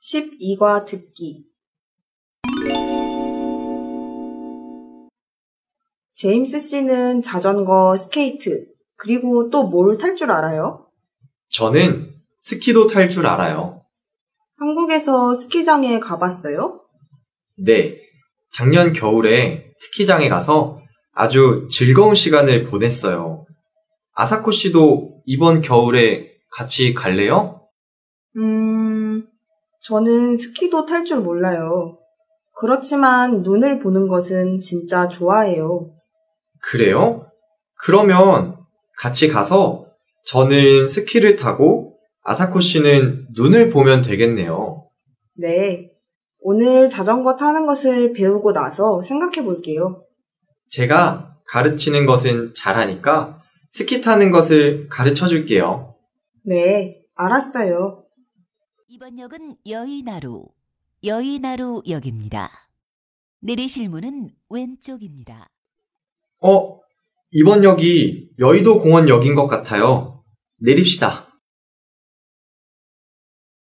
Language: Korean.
12과 듣기 제임스 씨는 자전거, 스케이트, 그리고 또 뭘 탈 줄 알아요? 저는 스키도 탈 줄 알아요. 한국에서 스키장에 가봤어요? 네. 작년 겨울에 스키장에 가서 아주 즐거운 시간을 보냈어요. 아사코 씨도 이번 겨울에 같이 갈래요? 음, 저는 스키도 탈 줄 몰라요. 그렇지만 눈을 보는 것은 진짜 좋아해요. 그래요? 그러면 같이 가서 저는 스키를 타고 아사코 씨는 눈을 보면 되겠네요. 네. 오늘 자전거 타는 것을 배우고 나서 생각해 볼게요. 제가 가르치는 것은 잘하니까 스키 타는 것을 가르쳐 줄게요. 네, 알았어요. 이번 역은 여의나루, 여의나루 역입니다. 내리실 문은 왼쪽입니다. 어, 이번 역이 여의도 공원역인 것 같아요. 내립시다.